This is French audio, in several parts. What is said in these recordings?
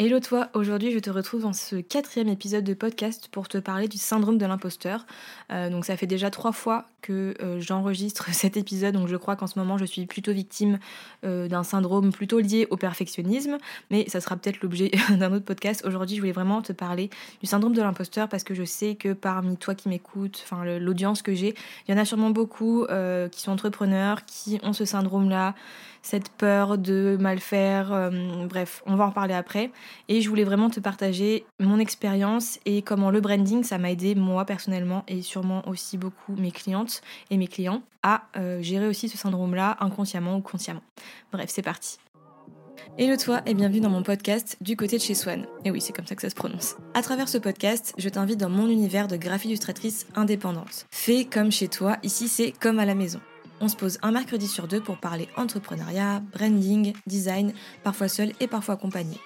Hello toi, aujourd'hui je te retrouve dans ce quatrième épisode de podcast pour te parler du syndrome de l'imposteur. Euh, donc ça fait déjà trois fois que euh, j'enregistre cet épisode, donc je crois qu'en ce moment je suis plutôt victime euh, d'un syndrome plutôt lié au perfectionnisme, mais ça sera peut-être l'objet d'un autre podcast. Aujourd'hui je voulais vraiment te parler du syndrome de l'imposteur parce que je sais que parmi toi qui m'écoutes, enfin l'audience que j'ai, il y en a sûrement beaucoup qui sont entrepreneurs, qui ont ce syndrome-là, cette peur de mal faire, bref, on va en parler après. Et je voulais vraiment te partager mon expérience et comment le branding, ça m'a aidé moi personnellement et sûrement aussi beaucoup mes clientes et mes clients à euh, gérer aussi ce syndrome-là inconsciemment ou consciemment. Bref, c'est parti. Hello toi et bienvenue dans mon podcast Du côté de chez Swan. Et oui, c'est comme ça que ça se prononce. À travers ce podcast, je t'invite dans mon univers de graphie illustratrice indépendante. Fais comme chez toi, ici c'est comme à la maison. On se pose un mercredi sur deux pour parler entrepreneuriat, branding, design, parfois seul et parfois accompagné.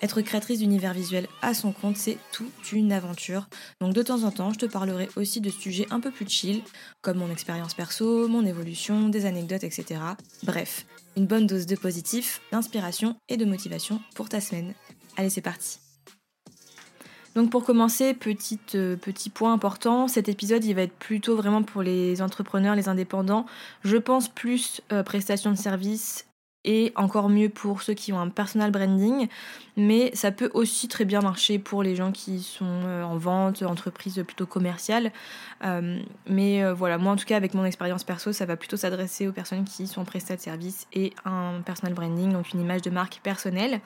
Être créatrice d'univers visuel à son compte, c'est toute une aventure. Donc de temps en temps, je te parlerai aussi de sujets un peu plus chill, comme mon expérience perso, mon évolution, des anecdotes, etc. Bref, une bonne dose de positif, d'inspiration et de motivation pour ta semaine. Allez, c'est parti. Donc pour commencer, euh, petit point important, cet épisode il va être plutôt vraiment pour les entrepreneurs, les indépendants. Je pense plus euh, prestation de services et encore mieux pour ceux qui ont un personal branding, mais ça peut aussi très bien marcher pour les gens qui sont euh, en vente, entreprise plutôt commerciale. Euh, mais voilà, moi en tout cas avec mon expérience perso, ça va plutôt s'adresser aux personnes qui sont prestat de service et un personal branding, donc une image de marque personnelle.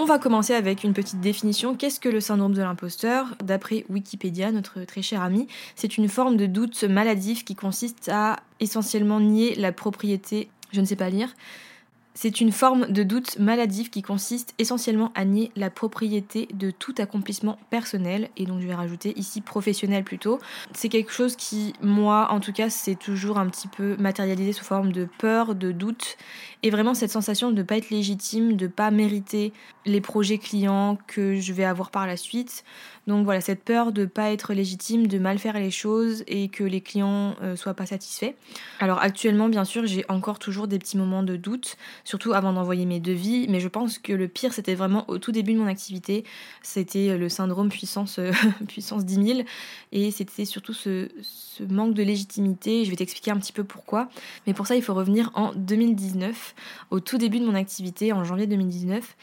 On va commencer avec une petite définition. Qu'est-ce que le syndrome de l'imposteur? D'après Wikipédia, notre très cher ami, c'est une forme de doute maladif qui consiste à essentiellement nier la propriété, je ne sais pas lire, c'est une forme de doute maladif qui consiste essentiellement à nier la propriété de tout accomplissement personnel, et donc je vais rajouter ici professionnel plutôt. C'est quelque chose qui, moi en tout cas, c'est toujours un petit peu matérialisé sous forme de peur, de doute, et vraiment cette sensation de ne pas être légitime, de ne pas mériter les projets clients que je vais avoir par la suite. Donc voilà, cette peur de ne pas être légitime, de mal faire les choses et que les clients ne euh, soient pas satisfaits. Alors actuellement, bien sûr, j'ai encore toujours des petits moments de doute, surtout avant d'envoyer mes devis, mais je pense que le pire, c'était vraiment au tout début de mon activité. C'était le syndrome puissance, euh, puissance 10 000 et c'était surtout ce, ce manque de légitimité. Je vais t'expliquer un petit peu pourquoi. Mais pour ça, il faut revenir en 2019, au tout début de mon activité, en janvier 2019.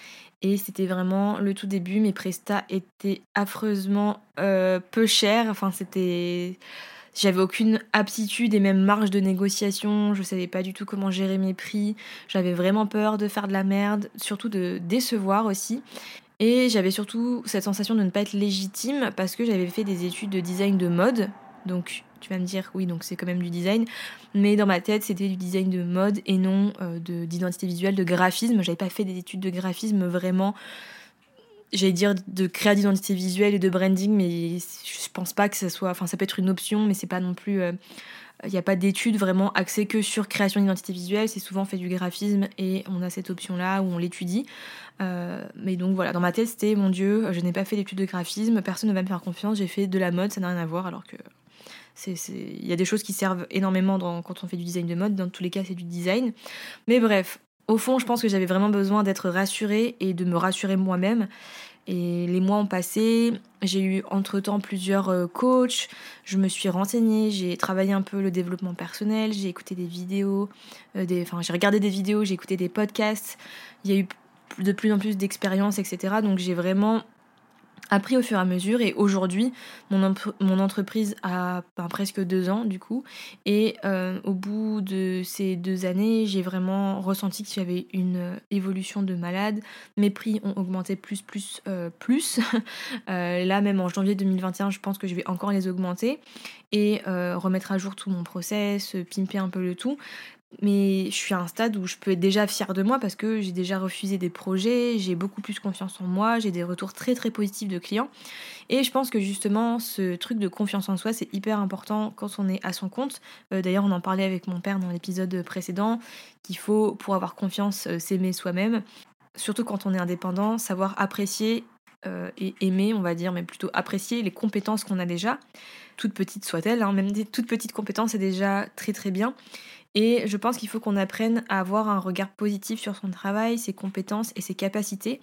Et c'était vraiment le tout début. Mes prestats étaient affreusement euh, peu chers. Enfin, c'était. J'avais aucune aptitude et même marge de négociation. Je savais pas du tout comment gérer mes prix. J'avais vraiment peur de faire de la merde, surtout de décevoir aussi. Et j'avais surtout cette sensation de ne pas être légitime parce que j'avais fait des études de design de mode. Donc tu vas me dire, oui, donc c'est quand même du design. Mais dans ma tête, c'était du design de mode et non euh, d'identité visuelle, de graphisme. J'avais pas fait des études de graphisme vraiment, j'allais dire, de créa d'identité visuelle et de branding, mais je pense pas que ça soit. Enfin, ça peut être une option, mais c'est pas non plus. il euh, n'y a pas d'études vraiment axées que sur création d'identité visuelle, c'est souvent fait du graphisme et on a cette option-là où on l'étudie. Euh, mais donc voilà, dans ma tête c'était mon Dieu, je n'ai pas fait d'études de graphisme, personne ne va me faire confiance, j'ai fait de la mode, ça n'a rien à voir alors que il y a des choses qui servent énormément quand on fait du design de mode. Dans tous les cas, c'est du design. Mais bref, au fond, je pense que j'avais vraiment besoin d'être rassurée et de me rassurer moi-même. Et les mois ont passé, j'ai eu entre-temps plusieurs euh, coachs, je me suis renseignée, j'ai travaillé un peu le développement personnel, j'ai écouté des vidéos, euh, enfin j'ai regardé des vidéos, j'ai écouté des podcasts, il y a eu de plus en plus d'expériences, etc. Donc j'ai vraiment appris au fur et à mesure et aujourd'hui mon, entreprise a presque deux ans du coup. Et euh, au bout de ces deux années j'ai vraiment ressenti qu'il y avait une évolution de malade. Mes prix ont augmenté plus plus euh, plus. Euh, là même en janvier 2021 je pense que je vais encore les augmenter et remettre à jour tout mon process pimper un peu le tout mais je suis à un stade où je peux être déjà fière de moi parce que j'ai déjà refusé des projets, j'ai beaucoup plus confiance en moi, j'ai des retours très très positifs de clients. Et je pense que justement, ce truc de confiance en soi, c'est hyper important quand on est à son compte. Euh, d'ailleurs, on en parlait avec mon père dans l'épisode précédent, qu'il faut, pour avoir confiance, euh, s'aimer soi-même. Surtout quand on est indépendant, savoir apprécier euh, et aimer, on va dire, mais plutôt apprécier les compétences qu'on a déjà, toutes petites soient-elles, hein, même des toutes petites compétences, c'est déjà très très bien. Et je pense qu'il faut qu'on apprenne à avoir un regard positif sur son travail, ses compétences et ses capacités.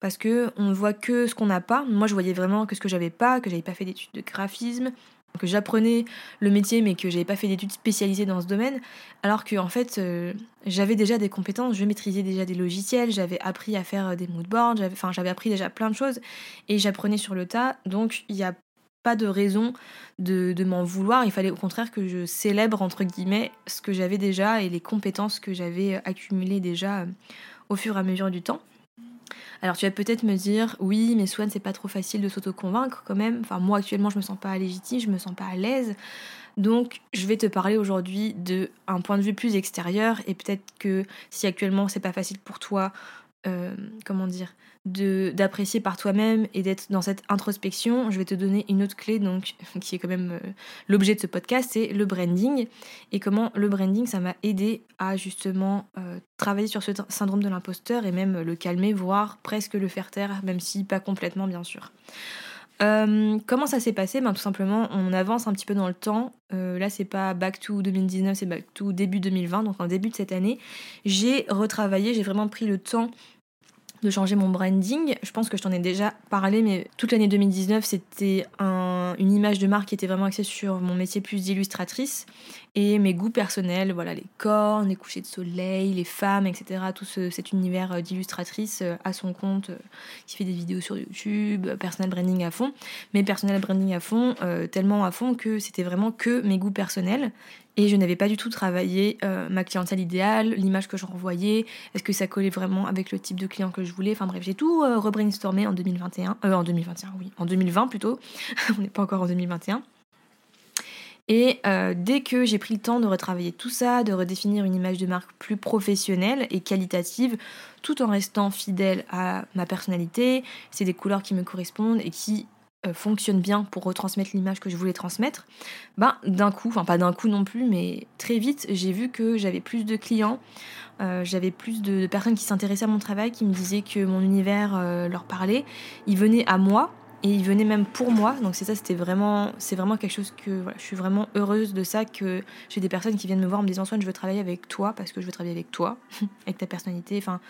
Parce que on ne voit que ce qu'on n'a pas. Moi, je voyais vraiment que ce que j'avais pas, que j'avais pas fait d'études de graphisme, que j'apprenais le métier mais que j'avais pas fait d'études spécialisées dans ce domaine, alors que en fait euh, j'avais déjà des compétences, je maîtrisais déjà des logiciels, j'avais appris à faire des moodboards, j'avais, enfin j'avais appris déjà plein de choses et j'apprenais sur le tas, donc il n'y a pas de raison de, de m'en vouloir, il fallait au contraire que je célèbre entre guillemets ce que j'avais déjà et les compétences que j'avais accumulées déjà euh, au fur et à mesure du temps. Alors tu vas peut-être me dire, oui, mais Swan, c'est pas trop facile de s'auto-convaincre quand même. Enfin, moi actuellement, je me sens pas légitime, je me sens pas à l'aise. Donc, je vais te parler aujourd'hui de un point de vue plus extérieur et peut-être que si actuellement c'est pas facile pour toi euh, comment dire, d'apprécier par toi-même et d'être dans cette introspection, je vais te donner une autre clé donc qui est quand même euh, l'objet de ce podcast, c'est le branding et comment le branding ça m'a aidé à justement euh, travailler sur ce syndrome de l'imposteur et même le calmer, voire presque le faire taire, même si pas complètement bien sûr. Comment ça s'est passé? Ben, Tout simplement, on avance un petit peu dans le temps. là, c'est pas back to 2019, c'est back to début 2020, donc en début de cette année. J'ai retravaillé, j'ai vraiment pris le temps de changer mon branding. Je pense que je t'en ai déjà parlé, mais toute l'année 2019, c'était une image de marque qui était vraiment axée sur mon métier plus d'illustratrice et mes goûts personnels, voilà, les cornes, les couchers de soleil, les femmes, etc. Tout cet univers euh, d'illustratrice euh, à son compte, euh, qui fait des vidéos sur YouTube, personnel branding à fond. Mais personnel branding à fond, tellement à fond que c'était vraiment que mes goûts personnels. Et je n'avais pas du tout travaillé ma clientèle idéale, l'image que je renvoyais, est-ce que ça collait vraiment avec le type de client que je voulais? Enfin bref, j'ai tout rebrainstormé en 2021, en 2021, oui, en 2020 plutôt. On n'est pas encore en 2021. Et euh, dès que j'ai pris le temps de retravailler tout ça, de redéfinir une image de marque plus professionnelle et qualitative, tout en restant fidèle à ma personnalité, c'est des couleurs qui me correspondent et qui euh, fonctionnent bien pour retransmettre l'image que je voulais transmettre, ben d'un coup, enfin pas d'un coup non plus, mais très vite, j'ai vu que j'avais plus de clients, euh, j'avais plus de, personnes qui s'intéressaient à mon travail, qui me disaient que mon univers leur parlait. Ils venaient à moi et il venait même pour moi. Donc c'est ça c'était vraiment c'est vraiment quelque chose que je suis vraiment heureuse de ça que j'ai des personnes qui viennent me voir en me disant Swan je veux travailler avec toi parce que je veux travailler avec toi avec ta personnalité enfin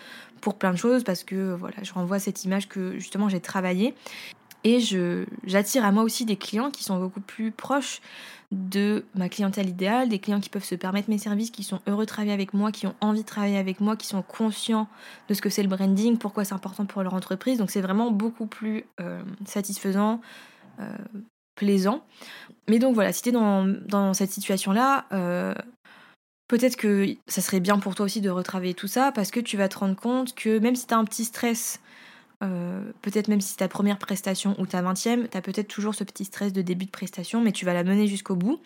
pour plein de choses parce que voilà je renvoie cette image que justement j'ai travaillé et j'attire à moi aussi des clients qui sont beaucoup plus proches de ma clientèle idéale, des clients qui peuvent se permettre mes services, qui sont heureux de travailler avec moi, qui ont envie de travailler avec moi, qui sont conscients de ce que c'est le branding, pourquoi c'est important pour leur entreprise. Donc c'est vraiment beaucoup plus euh, satisfaisant, euh, plaisant. Mais donc voilà, si tu es dans, dans, cette situation-là, euh, peut-être que ça serait bien pour toi aussi de retravailler tout ça parce que tu vas te rendre compte que même si tu as un petit stress euh, peut-être même si c'est ta première prestation ou ta vingtième, tu as peut-être toujours ce petit stress de début de prestation, mais tu vas la mener jusqu'au bout.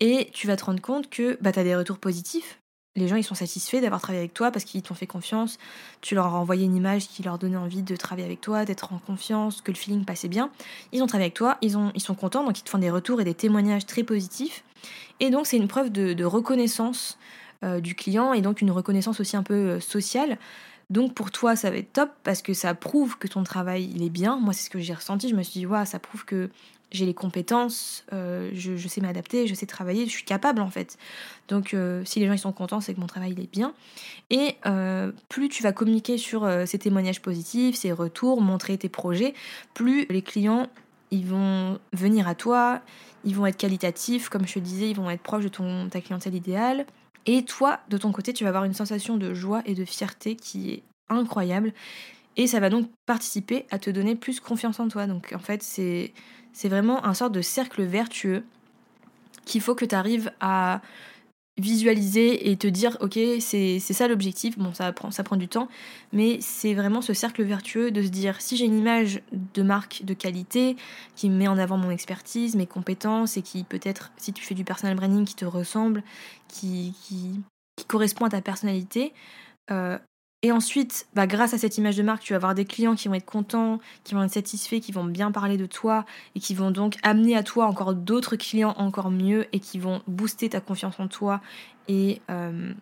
Et tu vas te rendre compte que bah, tu as des retours positifs. Les gens, ils sont satisfaits d'avoir travaillé avec toi parce qu'ils t'ont fait confiance. Tu leur as envoyé une image qui leur donnait envie de travailler avec toi, d'être en confiance, que le feeling passait bien. Ils ont travaillé avec toi, ils, ont, ils sont contents, donc ils te font des retours et des témoignages très positifs. Et donc, c'est une preuve de, reconnaissance euh, du client et donc une reconnaissance aussi un peu euh, sociale donc pour toi, ça va être top parce que ça prouve que ton travail il est bien. Moi, c'est ce que j'ai ressenti. Je me suis dit, ça prouve que j'ai les compétences, euh, je, sais m'adapter, je sais travailler, je suis capable en fait. Donc euh, si les gens ils sont contents, c'est que mon travail il est bien. Et euh, plus tu vas communiquer sur ces témoignages positifs, ces retours, montrer tes projets, plus les clients ils vont venir à toi, ils vont être qualitatifs, comme je te disais, ils vont être proches de ton, ta clientèle idéale. Et toi, de ton côté, tu vas avoir une sensation de joie et de fierté qui est incroyable. Et ça va donc participer à te donner plus confiance en toi. Donc en fait, c'est, c'est vraiment un sort de cercle vertueux qu'il faut que tu arrives à visualiser et te dire ok c'est ça l'objectif bon ça prend ça prend du temps mais c'est vraiment ce cercle vertueux de se dire si j'ai une image de marque de qualité qui met en avant mon expertise mes compétences et qui peut-être si tu fais du personal branding qui te ressemble qui, qui, correspond à ta personnalité euh, et ensuite, bah, grâce à cette image de marque, tu vas avoir des clients qui vont être contents, qui vont être satisfaits, qui vont bien parler de toi et qui vont donc amener à toi encore d'autres clients encore mieux et qui vont booster ta confiance en toi et euh,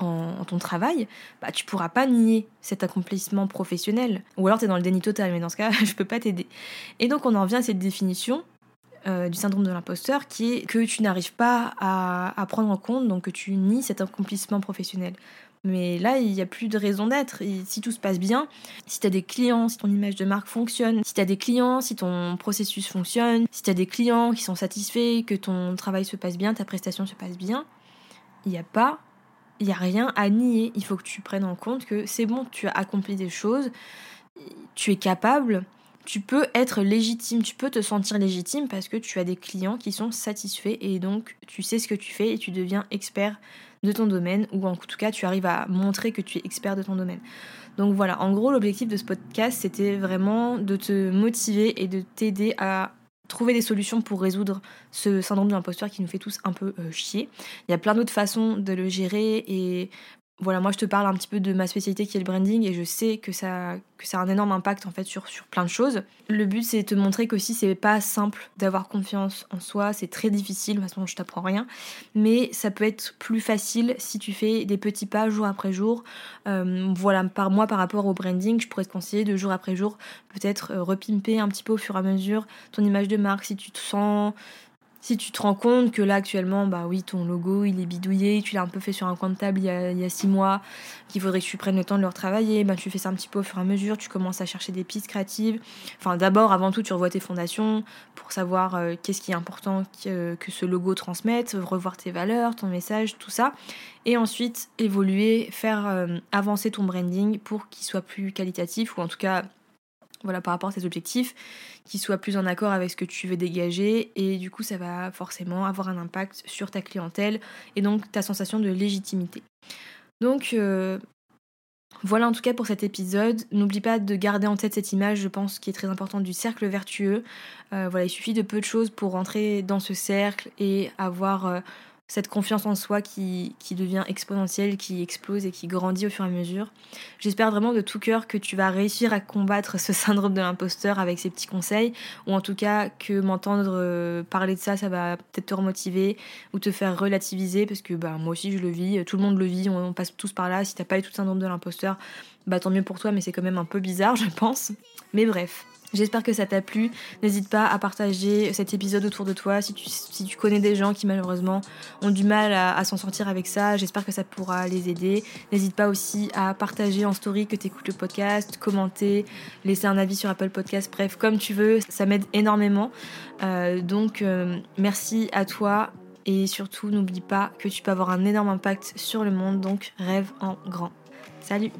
en, ton travail. Bah, tu pourras pas nier cet accomplissement professionnel. Ou alors tu es dans le déni total, mais dans ce cas, je peux pas t'aider. Et donc on en revient à cette définition du syndrome de l'imposteur qui est que tu n'arrives pas à, à, prendre en compte, donc que tu nies cet accomplissement professionnel. Mais là, il n'y a plus de raison d'être. Si tout se passe bien, si tu as des clients, si ton image de marque fonctionne, si tu as des clients, si ton processus fonctionne, si tu as des clients qui sont satisfaits, que ton travail se passe bien, ta prestation se passe bien, il n'y a pas, il a rien à nier. Il faut que tu prennes en compte que c'est bon, tu as accompli des choses, tu es capable, tu peux être légitime, tu peux te sentir légitime parce que tu as des clients qui sont satisfaits et donc tu sais ce que tu fais et tu deviens expert de ton domaine, ou en tout cas tu arrives à montrer que tu es expert de ton domaine. Donc voilà, en gros l'objectif de ce podcast c'était vraiment de te motiver et de t'aider à trouver des solutions pour résoudre ce syndrome de l'imposteur qui nous fait tous un peu euh, chier. Il y a plein d'autres façons de le gérer et voilà, moi je te parle un petit peu de ma spécialité qui est le branding et je sais que ça, a un énorme impact en fait sur, sur plein de choses. Le but c'est de te montrer qu'aussi c'est pas simple d'avoir confiance en soi, c'est très difficile, de toute façon je t'apprends rien, mais ça peut être plus facile si tu fais des petits pas jour après jour. Euh, voilà, par moi par rapport au branding, je pourrais te conseiller de jour après jour peut-être euh, repimper un petit peu au fur et à mesure ton image de marque si tu te sens si tu te rends compte que là actuellement, bah oui, ton logo il est bidouillé, tu l'as un peu fait sur un coin de table il y a, six mois, qu'il faudrait que tu prennes le temps de le retravailler, bah tu fais ça un petit peu au fur et à mesure, tu commences à chercher des pistes créatives. Enfin, d'abord, avant tout, tu revois tes fondations pour savoir euh, qu'est-ce qui est important que, que, ce logo transmette, revoir tes valeurs, ton message, tout ça. Et ensuite, évoluer, faire euh, avancer ton branding pour qu'il soit plus qualitatif ou en tout cas voilà, par rapport à tes objectifs, qui soient plus en accord avec ce que tu veux dégager, et du coup ça va forcément avoir un impact sur ta clientèle et donc ta sensation de légitimité. Donc euh, voilà en tout cas pour cet épisode. N'oublie pas de garder en tête cette image, je pense, qui est très importante du cercle vertueux. Euh, voilà, il suffit de peu de choses pour rentrer dans ce cercle et avoir euh, cette confiance en soi qui, qui, devient exponentielle, qui explose et qui grandit au fur et à mesure. J'espère vraiment de tout cœur que tu vas réussir à combattre ce syndrome de l'imposteur avec ces petits conseils, ou en tout cas que m'entendre euh, parler de ça, ça va peut-être te remotiver ou te faire relativiser, parce que bah, moi aussi je le vis, tout le monde le vit, on, passe tous par là. Si t'as pas eu tout le syndrome de l'imposteur, bah tant mieux pour toi, mais c'est quand même un peu bizarre, je pense. Mais bref. J'espère que ça t'a plu. N'hésite pas à partager cet épisode autour de toi si tu, connais des gens qui malheureusement ont du mal à, s'en sortir avec ça. J'espère que ça pourra les aider. N'hésite pas aussi à partager en story que tu écoutes le podcast, commenter, laisser un avis sur Apple Podcast, bref, comme tu veux. Ça m'aide énormément. Euh, donc euh, merci à toi et surtout n'oublie pas que tu peux avoir un énorme impact sur le monde. Donc rêve en grand. Salut